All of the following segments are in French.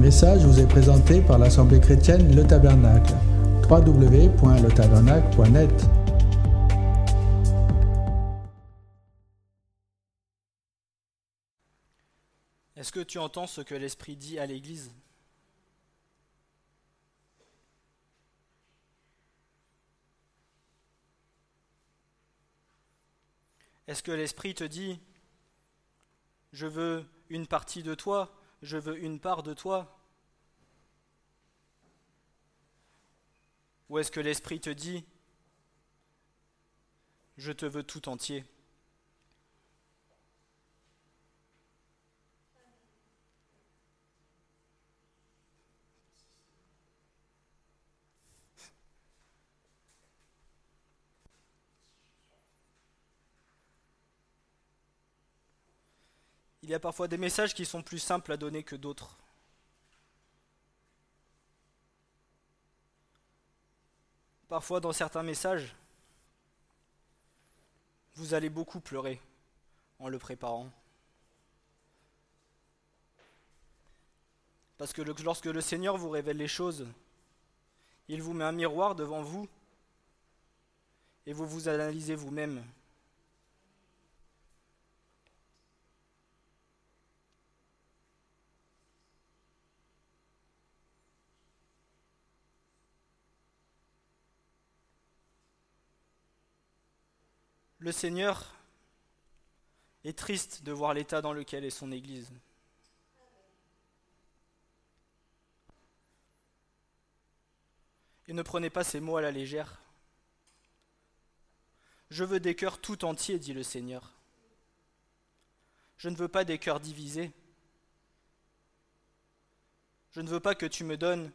message vous est présenté par l'Assemblée chrétienne Le Tabernacle. www.letabernacle.net Est-ce que tu entends ce que l'Esprit dit à l'Église? Est-ce que l'Esprit te dit, je veux une partie de toi, je veux une part de toi. Ou est-ce que l'Esprit te dit, je te veux tout entier Il y a parfois des messages qui sont plus simples à donner que d'autres. Parfois dans certains messages, vous allez beaucoup pleurer en le préparant. Parce que lorsque le Seigneur vous révèle les choses, il vous met un miroir devant vous et vous vous analysez vous-même Le Seigneur est triste de voir l'état dans lequel est son Église. Et ne prenez pas ces mots à la légère. Je veux des cœurs tout entiers, dit le Seigneur. Je ne veux pas des cœurs divisés. Je ne veux pas que tu me donnes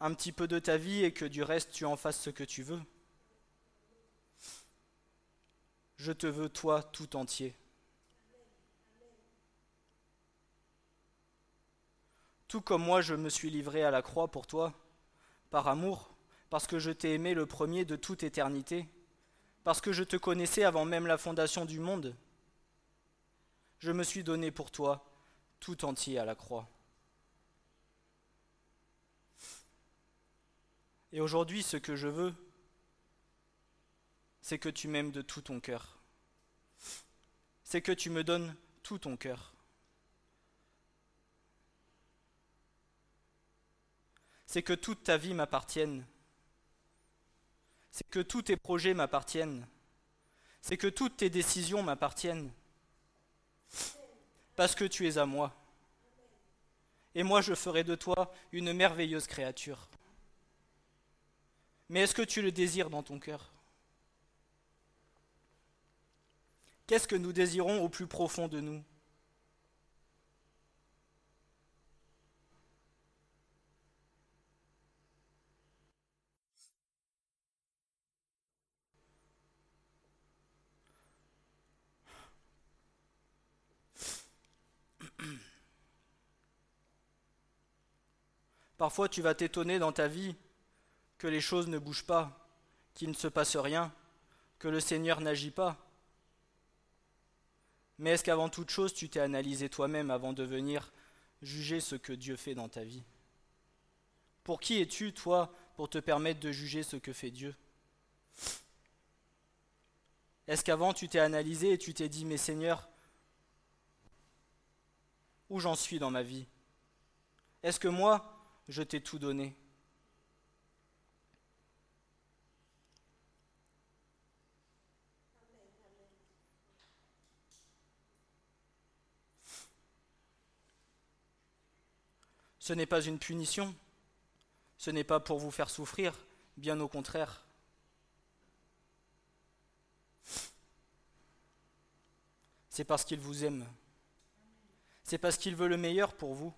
un petit peu de ta vie et que du reste tu en fasses ce que tu veux. Je te veux toi tout entier. Tout comme moi je me suis livré à la croix pour toi, par amour, parce que je t'ai aimé le premier de toute éternité, parce que je te connaissais avant même la fondation du monde. Je me suis donné pour toi tout entier à la croix. Et aujourd'hui, ce que je veux, c'est que tu m'aimes de tout ton cœur. C'est que tu me donnes tout ton cœur. C'est que toute ta vie m'appartienne. C'est que tous tes projets m'appartiennent. C'est que toutes tes décisions m'appartiennent. Parce que tu es à moi. Et moi, je ferai de toi une merveilleuse créature. Mais est-ce que tu le désires dans ton cœur? Qu'est-ce que nous désirons au plus profond de nous? Parfois tu vas t'étonner dans ta vie que les choses ne bougent pas, qu'il ne se passe rien, que le Seigneur n'agit pas. Mais est-ce qu'avant toute chose, tu t'es analysé toi-même avant de venir juger ce que Dieu fait dans ta vie? Pour qui es-tu, toi, pour te permettre de juger ce que fait Dieu? Est-ce qu'avant tu t'es analysé et tu t'es dit, mais Seigneur, où j'en suis dans ma vie? Est-ce que moi, je t'ai tout donné? Ce n'est pas une punition, ce n'est pas pour vous faire souffrir, bien au contraire. C'est parce qu'il vous aime. C'est parce qu'il veut le meilleur pour vous.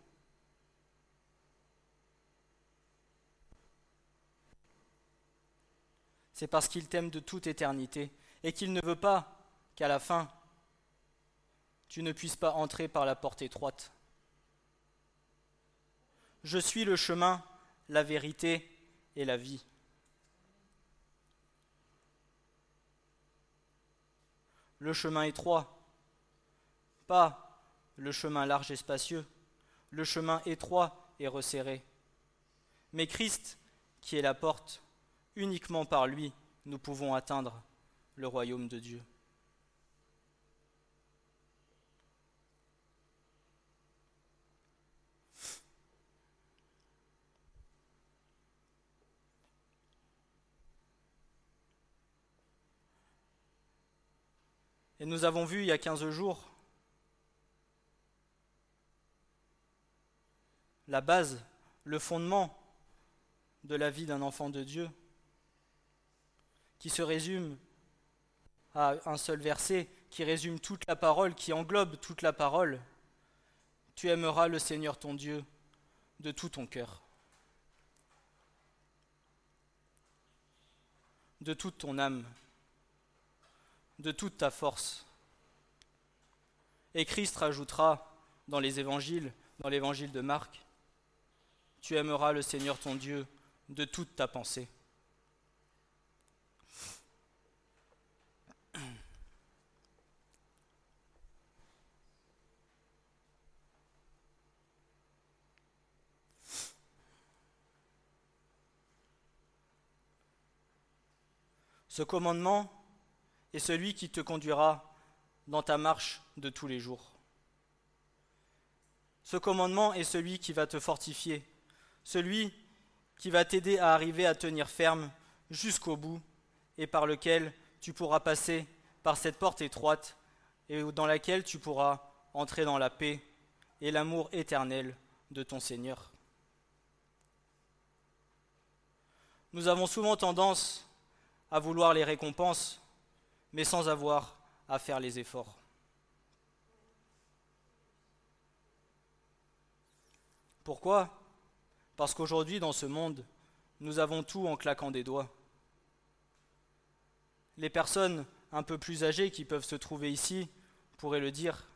C'est parce qu'il t'aime de toute éternité et qu'il ne veut pas qu'à la fin, tu ne puisses pas entrer par la porte étroite. Je suis le chemin, la vérité et la vie. Le chemin étroit, pas le chemin large et spacieux. le chemin étroit et resserré. Mais Christ, qui est la porte, uniquement par lui, nous pouvons atteindre le royaume de Dieu. Et nous avons vu il y a 15 jours la base, le fondement de la vie d'un enfant de Dieu, qui se résume à un seul verset, qui résume toute la parole, qui englobe toute la parole. Tu aimeras le Seigneur ton Dieu de tout ton cœur, de toute ton âme, de toute ta force. Et Christ rajoutera dans les évangiles, dans l'évangile de Marc, tu aimeras le Seigneur ton Dieu de toute ta pensée. Ce commandement est celui qui te conduira dans ta marche de tous les jours. Ce commandement est celui qui va te fortifier, celui qui va t'aider à arriver à tenir ferme jusqu'au bout et par lequel tu pourras passer par cette porte étroite et dans laquelle tu pourras entrer dans la paix et l'amour éternel de ton Seigneur. Nous avons souvent tendance à vouloir les récompenses mais sans avoir à faire les efforts. Pourquoi? Parce qu'aujourd'hui, dans ce monde, nous avons tout en claquant des doigts. Les personnes un peu plus âgées qui peuvent se trouver ici pourraient le dire.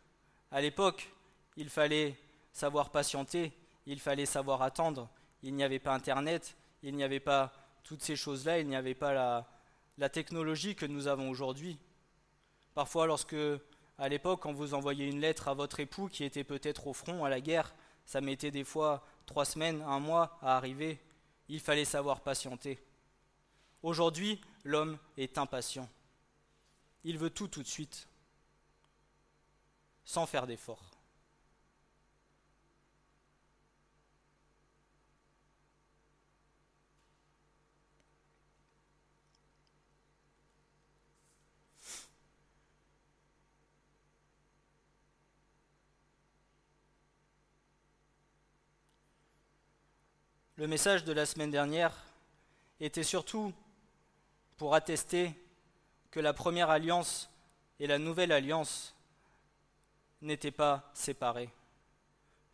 À l'époque, il fallait savoir patienter, il fallait savoir attendre. Il n'y avait pas Internet, il n'y avait pas toutes ces choses-là, il n'y avait pas la, la technologie que nous avons aujourd'hui. Parfois, lorsque, à l'époque, quand vous envoyiez une lettre à votre époux qui était peut-être au front, à la guerre, ça mettait des fois trois semaines, un mois à arriver. Il fallait savoir patienter. Aujourd'hui, l'homme est impatient. Il veut tout tout de suite, sans faire d'efforts. Le message de la semaine dernière était surtout pour attester que la première alliance et la nouvelle alliance n'étaient pas séparées,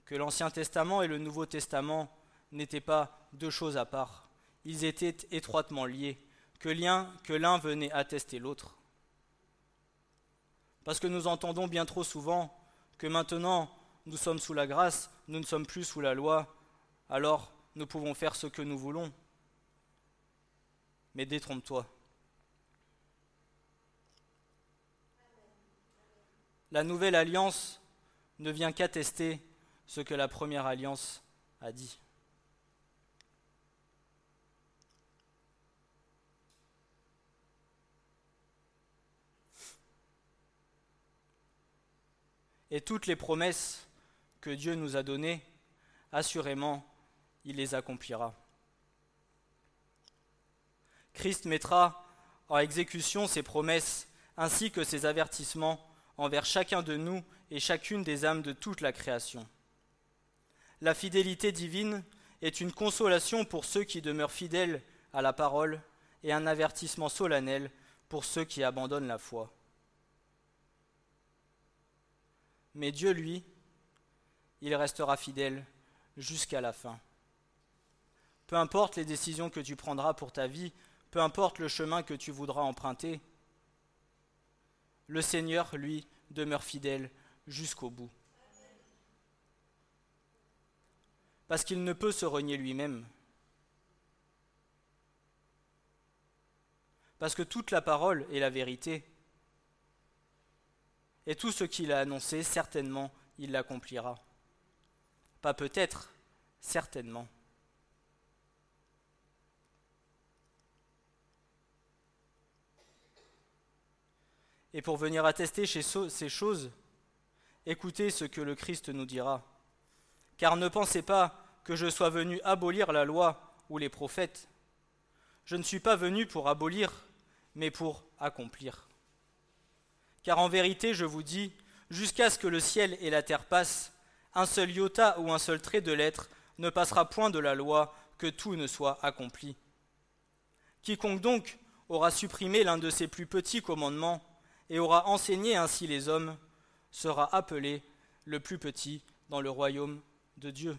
que l'Ancien Testament et le Nouveau Testament n'étaient pas deux choses à part, ils étaient étroitement liés, que l'un venait attester l'autre. Parce que nous entendons bien trop souvent que maintenant nous sommes sous la grâce, nous ne sommes plus sous la loi, alors nous pouvons faire ce que nous voulons. Mais détrompe-toi. La nouvelle alliance ne vient qu'attester ce que la première alliance a dit. Et toutes les promesses que Dieu nous a données, assurément, il les accomplira. Christ mettra en exécution ses promesses ainsi que ses avertissements envers chacun de nous et chacune des âmes de toute la création. La fidélité divine est une consolation pour ceux qui demeurent fidèles à la parole et un avertissement solennel pour ceux qui abandonnent la foi. Mais Dieu, lui, il restera fidèle jusqu'à la fin. Peu importe les décisions que tu prendras pour ta vie, peu importe le chemin que tu voudras emprunter, le Seigneur, lui, demeure fidèle jusqu'au bout. Parce qu'il ne peut se renier lui-même. Parce que toute la parole est la vérité. Et tout ce qu'il a annoncé, certainement, il l'accomplira. Pas peut-être, certainement. Et pour venir attester ces choses, écoutez ce que le Christ nous dira. Car ne pensez pas que je sois venu abolir la loi ou les prophètes. Je ne suis pas venu pour abolir, mais pour accomplir. Car en vérité, je vous dis, jusqu'à ce que le ciel et la terre passent, un seul iota ou un seul trait de lettre ne passera point de la loi que tout ne soit accompli. Quiconque donc aura supprimé l'un de ces plus petits commandements et aura enseigné ainsi les hommes sera appelé le plus petit dans le royaume de Dieu.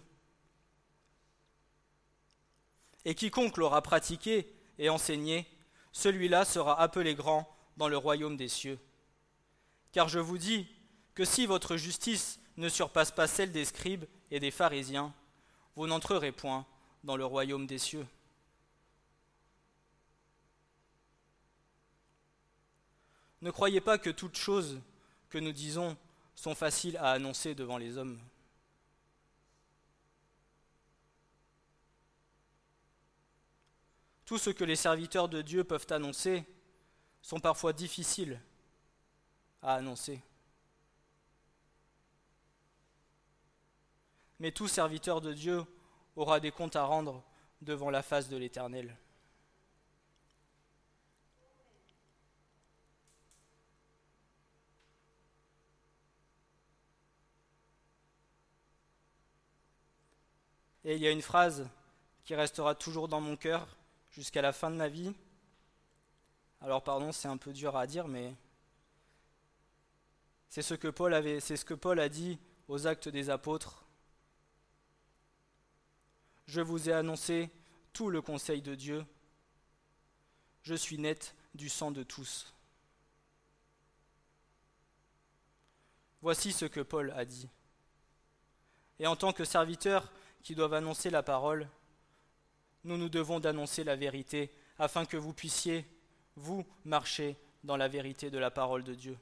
Et quiconque l'aura pratiqué et enseigné, celui-là sera appelé grand dans le royaume des cieux. Car je vous dis que si votre justice ne surpasse pas celle des scribes et des pharisiens, vous n'entrerez point dans le royaume des cieux. Ne croyez pas que toutes choses que nous disons sont faciles à annoncer devant les hommes. Tout ce que les serviteurs de Dieu peuvent annoncer sont parfois difficiles à annoncer. Mais tout serviteur de Dieu aura des comptes à rendre devant la face de l'Éternel. Et il y a une phrase qui restera toujours dans mon cœur jusqu'à la fin de ma vie. Alors pardon, c'est un peu dur à dire, mais c'est ce que Paul a dit aux actes des apôtres. Je vous ai annoncé tout le conseil de Dieu. Je suis net du sang de tous. Voici ce que Paul a dit. Et en tant que serviteur qui doivent annoncer la parole, nous nous devons d'annoncer la vérité afin que vous puissiez, vous, marcher dans la vérité de la parole de Dieu.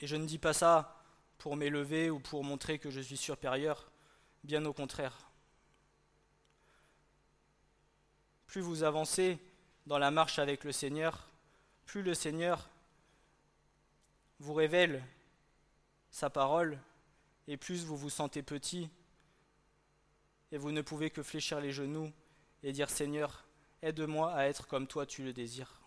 Et je ne dis pas ça pour m'élever ou pour montrer que je suis supérieur, bien au contraire. Plus vous avancez dans la marche avec le Seigneur, plus le Seigneur vous révèle sa parole, et plus vous vous sentez petit, et vous ne pouvez que fléchir les genoux et dire Seigneur, aide-moi à être comme toi tu le désires.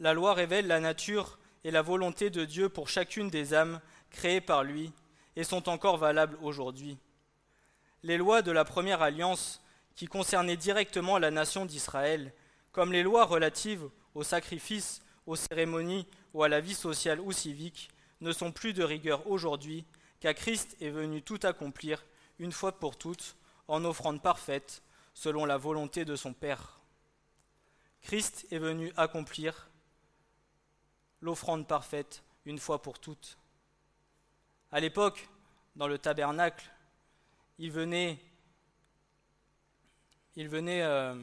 La loi révèle la nature et la volonté de Dieu pour chacune des âmes créées par lui et sont encore valables aujourd'hui. Les lois de la première alliance, qui concernaient directement la nation d'Israël, comme les lois relatives aux sacrifices, aux cérémonies ou à la vie sociale ou civique, ne sont plus de rigueur aujourd'hui, car Christ est venu tout accomplir, une fois pour toutes, en offrande parfaite, selon la volonté de son Père. Christ est venu accomplir l'offrande parfaite une fois pour toutes. À l'époque, dans le tabernacle, il venait, il venait euh,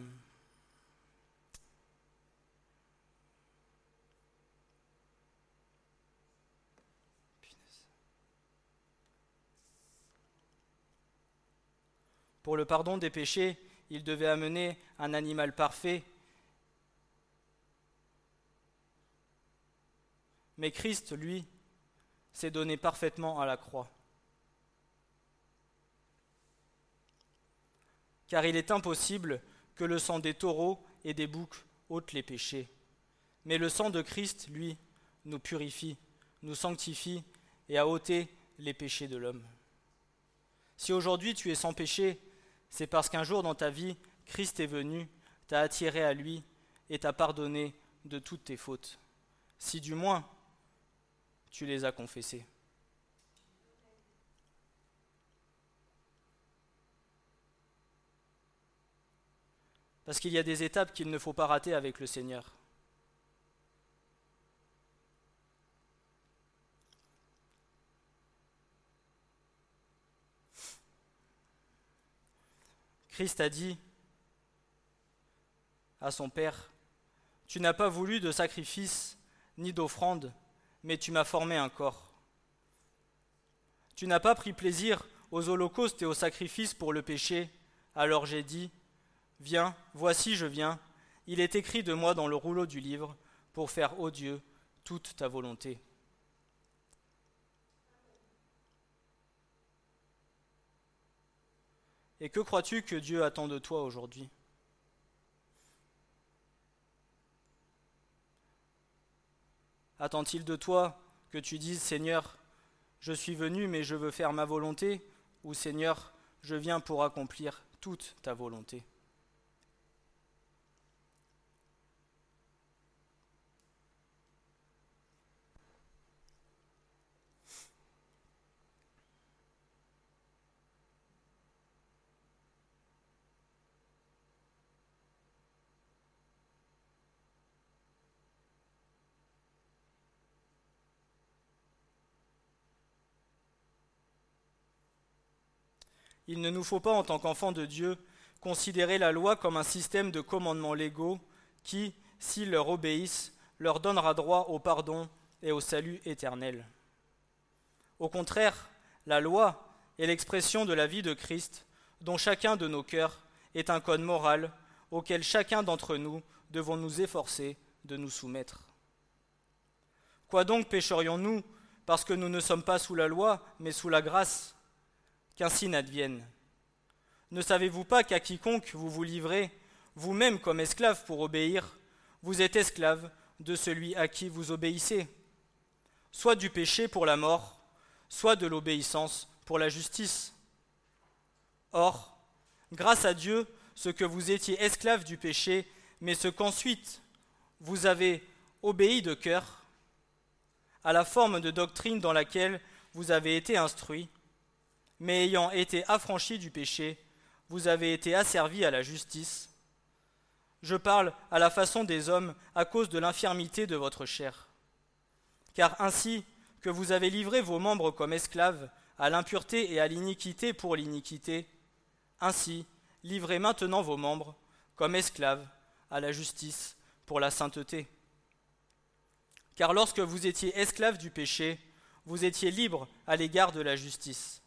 Pour le pardon des péchés, il devait amener un animal parfait. Mais Christ, lui, s'est donné parfaitement à la croix. Car il est impossible que le sang des taureaux et des boucs ôte les péchés. Mais le sang de Christ, lui, nous purifie, nous sanctifie et a ôté les péchés de l'homme. Si aujourd'hui tu es sans péché, c'est parce qu'un jour dans ta vie, Christ est venu, t'a attiré à lui et t'a pardonné de toutes tes fautes. Si du moins tu les as confessés. Parce qu'il y a des étapes qu'il ne faut pas rater avec le Seigneur. Christ a dit à son Père, Tu n'as pas voulu de sacrifice ni d'offrande, mais tu m'as formé un corps. Tu n'as pas pris plaisir aux holocaustes et aux sacrifices pour le péché, alors j'ai dit, Viens, voici je viens, il est écrit de moi dans le rouleau du livre, pour faire, ô Dieu, toute ta volonté. Et que crois-tu que Dieu attend de toi aujourd'hui? Attend-il de toi que tu dises Seigneur, je suis venu mais je veux faire ma volonté ou Seigneur, je viens pour accomplir toute ta volonté? Il ne nous faut pas, en tant qu'enfants de Dieu, considérer la loi comme un système de commandements légaux qui, s'ils leur obéissent, leur donnera droit au pardon et au salut éternel. Au contraire, la loi est l'expression de la vie de Christ, dont chacun de nos cœurs est un code moral auquel chacun d'entre nous devons nous efforcer de nous soumettre. Quoi donc pécherions-nous parce que nous ne sommes pas sous la loi, mais sous la grâce qu'ainsi n'advienne. Ne savez-vous pas qu'à quiconque vous vous livrez, vous-même comme esclave pour obéir, vous êtes esclave de celui à qui vous obéissez, soit du péché pour la mort, soit de l'obéissance pour la justice. Or, grâce à Dieu, ce que vous étiez esclave du péché, mais ce qu'ensuite vous avez obéi de cœur, à la forme de doctrine dans laquelle vous avez été instruit, mais ayant été affranchi du péché, vous avez été asservis à la justice. Je parle à la façon des hommes à cause de l'infirmité de votre chair. Car ainsi que vous avez livré vos membres comme esclaves à l'impureté et à l'iniquité pour l'iniquité, ainsi livrez maintenant vos membres comme esclaves à la justice pour la sainteté. Car lorsque vous étiez esclaves du péché, vous étiez libres à l'égard de la justice.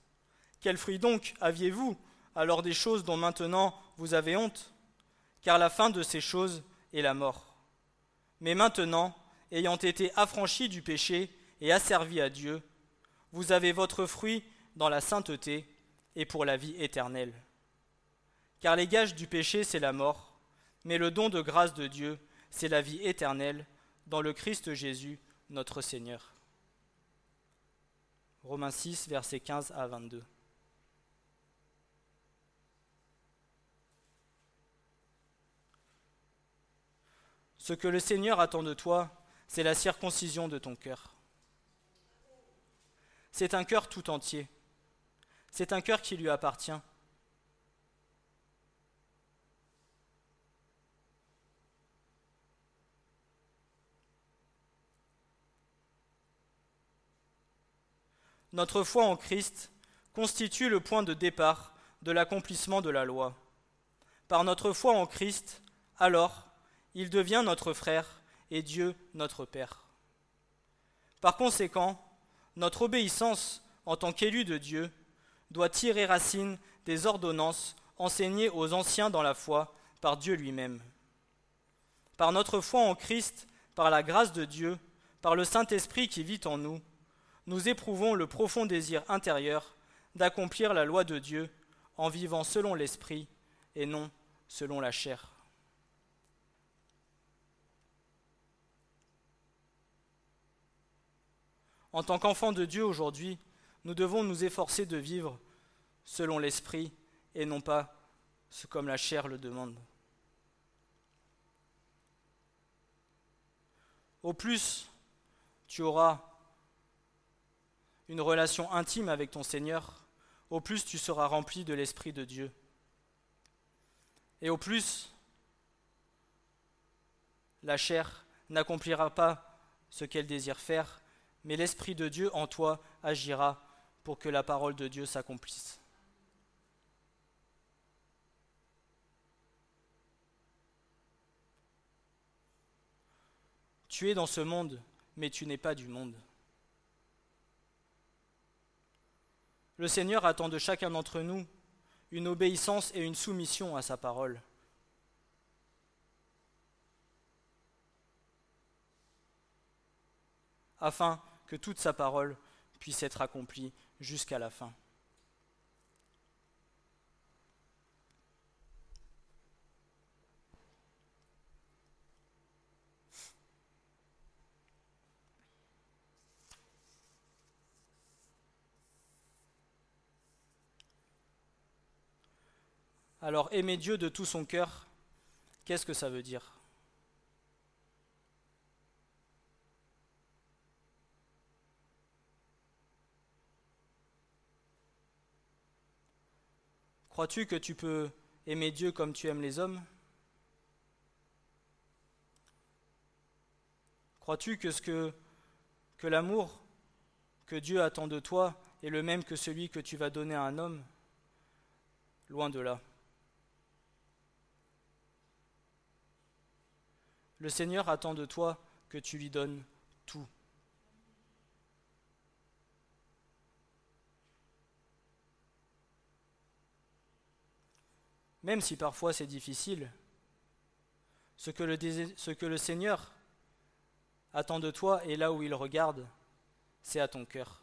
Quel fruit donc aviez-vous alors des choses dont maintenant vous avez honte? Car la fin de ces choses est la mort. Mais maintenant, ayant été affranchis du péché et asservis à Dieu, vous avez votre fruit dans la sainteté et pour la vie éternelle. Car les gages du péché, c'est la mort, mais le don de grâce de Dieu, c'est la vie éternelle dans le Christ Jésus, notre Seigneur. Romains 6, versets 15 à 22. Ce que le Seigneur attend de toi, c'est la circoncision de ton cœur. C'est un cœur tout entier. C'est un cœur qui lui appartient. Notre foi en Christ constitue le point de départ de l'accomplissement de la loi. Par notre foi en Christ, alors, il devient notre frère et Dieu notre Père. Par conséquent, notre obéissance en tant qu'élu de Dieu doit tirer racine des ordonnances enseignées aux anciens dans la foi par Dieu lui-même. Par notre foi en Christ, par la grâce de Dieu, par le Saint-Esprit qui vit en nous, nous éprouvons le profond désir intérieur d'accomplir la loi de Dieu en vivant selon l'Esprit et non selon la chair. En tant qu'enfants de Dieu aujourd'hui, nous devons nous efforcer de vivre selon l'Esprit et non pas ce comme la chair le demande. Au plus, tu auras une relation intime avec ton Seigneur, au plus tu seras rempli de l'Esprit de Dieu. Et au plus, la chair n'accomplira pas ce qu'elle désire faire, mais l'Esprit de Dieu en toi agira pour que la parole de Dieu s'accomplisse. Tu es dans ce monde, mais tu n'es pas du monde. Le Seigneur attend de chacun d'entre nous une obéissance et une soumission à sa parole. Afin que toute sa parole puisse être accomplie jusqu'à la fin. Alors aimer Dieu de tout son cœur, qu'est-ce que ça veut dire? Crois-tu que tu peux aimer Dieu comme tu aimes les hommes? Crois-tu que, l'amour que Dieu attend de toi est le même que celui que tu vas donner à un homme? Loin de là. Le Seigneur attend de toi que tu lui donnes tout. Même si parfois c'est difficile, ce que, le Seigneur attend de toi et là où il regarde, c'est à ton cœur.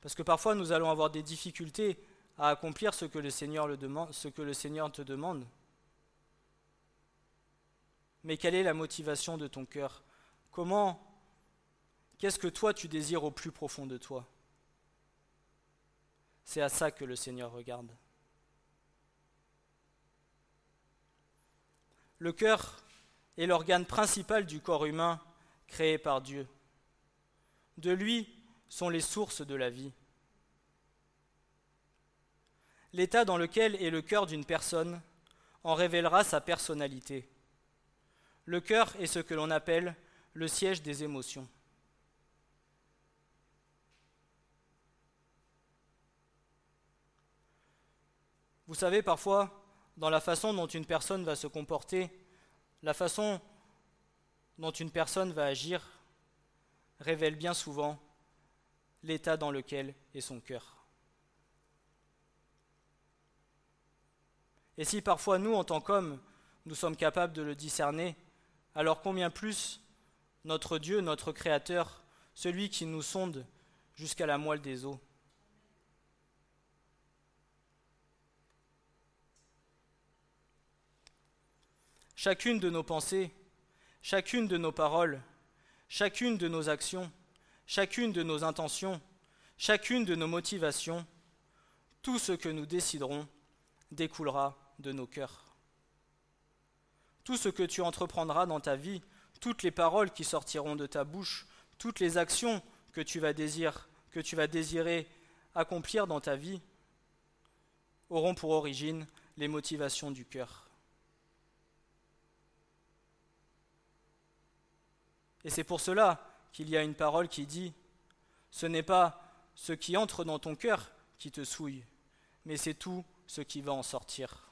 Parce que parfois nous allons avoir des difficultés à accomplir ce que le Seigneur, ce que le Seigneur te demande. Mais quelle est la motivation de ton cœur? Comment Qu'est-ce que toi tu désires au plus profond de toi? C'est à ça que le Seigneur regarde. Le cœur est l'organe principal du corps humain créé par Dieu. De lui sont les sources de la vie. L'état dans lequel est le cœur d'une personne en révélera sa personnalité. Le cœur est ce que l'on appelle le siège des émotions. Vous savez, parfois, dans la façon dont une personne va se comporter, la façon dont une personne va agir, révèle bien souvent l'état dans lequel est son cœur. Et si parfois nous, en tant qu'hommes, nous sommes capables de le discerner, alors combien plus notre Dieu, notre Créateur, celui qui nous sonde jusqu'à la moelle des os. Chacune de nos pensées, chacune de nos paroles, chacune de nos actions, chacune de nos intentions, chacune de nos motivations, tout ce que nous déciderons découlera de nos cœurs tout ce que tu entreprendras dans ta vie, toutes les paroles qui sortiront de ta bouche, toutes les actions que tu vas désirer, accomplir dans ta vie, auront pour origine les motivations du cœur. Et c'est pour cela qu'il y a une parole qui dit, ce n'est pas ce qui entre dans ton cœur qui te souille, mais c'est tout ce qui va en sortir.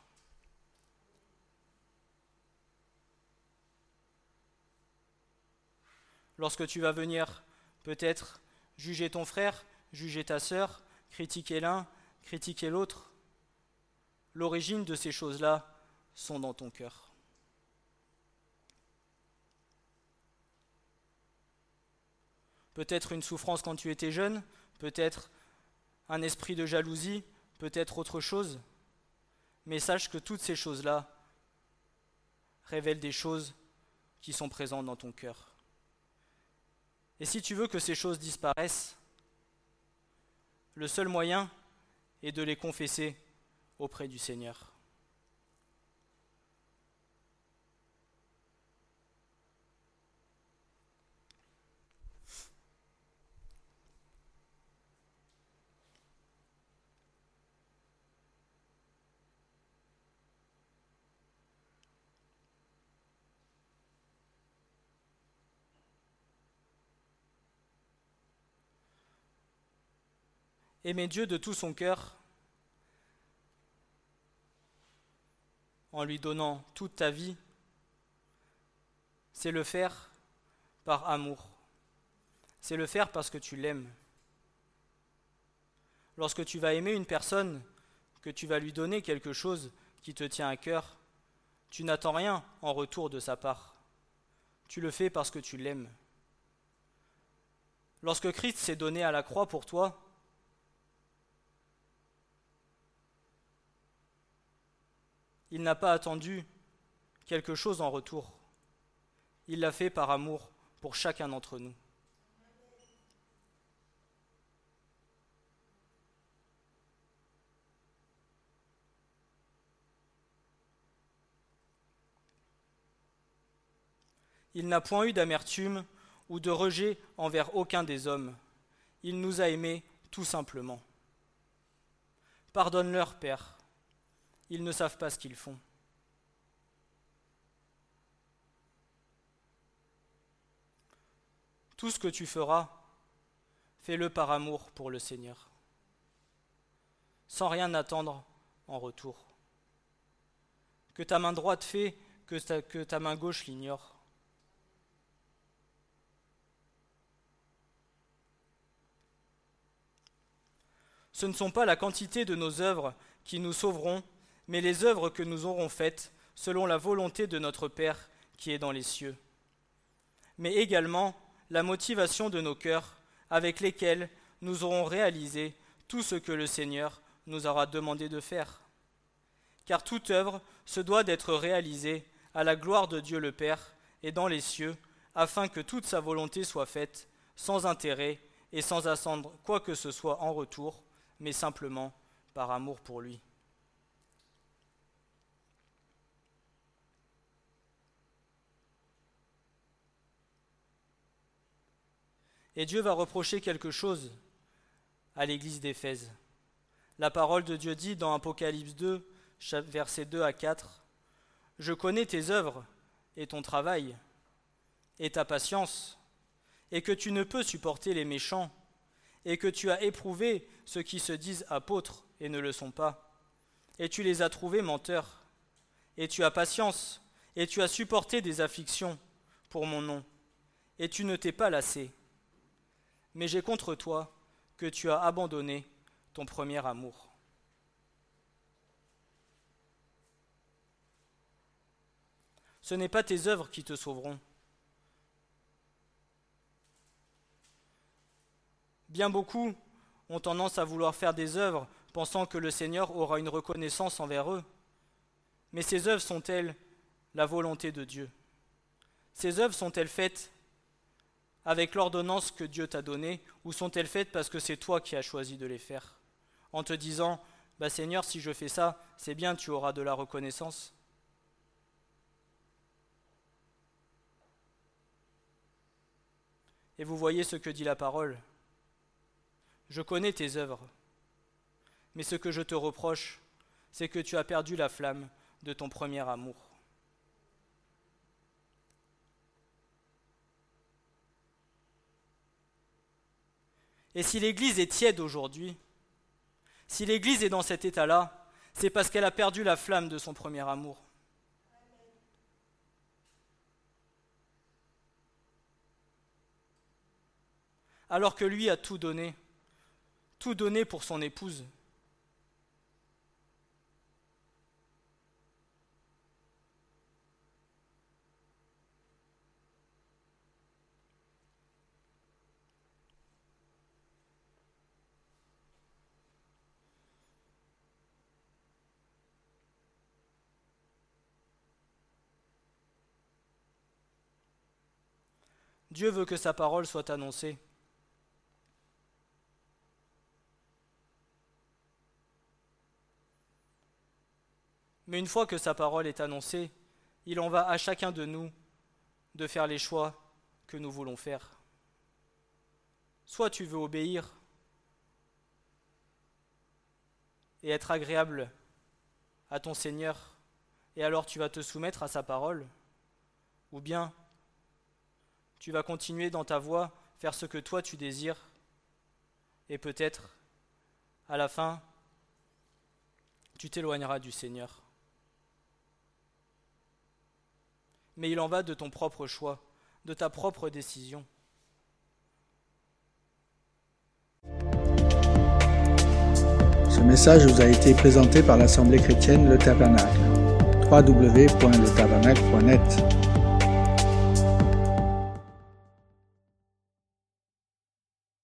lorsque tu vas venir peut-être juger ton frère, juger ta sœur, critiquer l'un, critiquer l'autre, l'origine de ces choses-là sont dans ton cœur. Peut-être une souffrance quand tu étais jeune, peut-être un esprit de jalousie, peut-être autre chose, mais sache que toutes ces choses-là révèlent des choses qui sont présentes dans ton cœur. Et si tu veux que ces choses disparaissent, le seul moyen est de les confesser auprès du Seigneur. Aimer Dieu de tout son cœur, en lui donnant toute ta vie, c'est le faire par amour. C'est le faire parce que tu l'aimes. Lorsque tu vas aimer une personne, que tu vas lui donner quelque chose qui te tient à cœur, tu n'attends rien en retour de sa part. Tu le fais parce que tu l'aimes. Lorsque Christ s'est donné à la croix pour toi, il n'a pas attendu quelque chose en retour. Il l'a fait par amour pour chacun d'entre nous. Il n'a point eu d'amertume ou de rejet envers aucun des hommes. Il nous a aimés tout simplement. Pardonne-leur, Père. Ils ne savent pas ce qu'ils font. Tout ce que tu feras, fais-le par amour pour le Seigneur, sans rien attendre en retour. Que ta main droite fait, que ta, main gauche l'ignore. Ce ne sont pas la quantité de nos œuvres qui nous sauveront, mais les œuvres que nous aurons faites selon la volonté de notre Père qui est dans les cieux. Mais également la motivation de nos cœurs avec lesquels nous aurons réalisé tout ce que le Seigneur nous aura demandé de faire. Car toute œuvre se doit d'être réalisée à la gloire de Dieu le Père et dans les cieux, afin que toute sa volonté soit faite sans intérêt et sans attendre quoi que ce soit en retour, mais simplement par amour pour lui. Et Dieu va reprocher quelque chose à l'église d'Éphèse. La parole de Dieu dit dans Apocalypse 2, versets 2 à 4, Je connais tes œuvres et ton travail et ta patience, et que tu ne peux supporter les méchants, et que tu as éprouvé ceux qui se disent apôtres et ne le sont pas, et tu les as trouvés menteurs, et tu as patience, et tu as supporté des afflictions pour mon nom, et tu ne t'es pas lassé. Mais j'ai contre toi que tu as abandonné ton premier amour. Ce n'est pas tes œuvres qui te sauveront, Bien beaucoup ont tendance à vouloir faire des œuvres pensant que le Seigneur aura une reconnaissance envers eux. Mais ces œuvres sont-elles la volonté de Dieu? Ces œuvres sont-elles faites avec l'ordonnance que Dieu t'a donnée ou sont-elles faites parce que c'est toi qui as choisi de les faire? En te disant, bah Seigneur, si je fais ça, c'est bien, tu auras de la reconnaissance. Et vous voyez ce que dit la parole. Je connais tes œuvres, mais ce que je te reproche, c'est que tu as perdu la flamme de ton premier amour. Et si l'Église est tiède aujourd'hui, si l'Église est dans cet état-là, c'est parce qu'elle a perdu la flamme de son premier amour. Alors que lui a tout donné tout donné pour son épouse. Dieu veut que sa parole soit annoncée. Mais une fois que sa parole est annoncée, il en va à chacun de nous de faire les choix que nous voulons faire. Soit tu veux obéir et être agréable à ton Seigneur, et alors tu vas te soumettre à sa parole, ou bien tu vas continuer dans ta voie, faire ce que toi tu désires, et peut-être, à la fin, tu t'éloigneras du Seigneur. mais il en va de ton propre choix, de ta propre décision. Ce message vous a été présenté par l'Assemblée chrétienne Le Tabernacle. www.letabernacle.net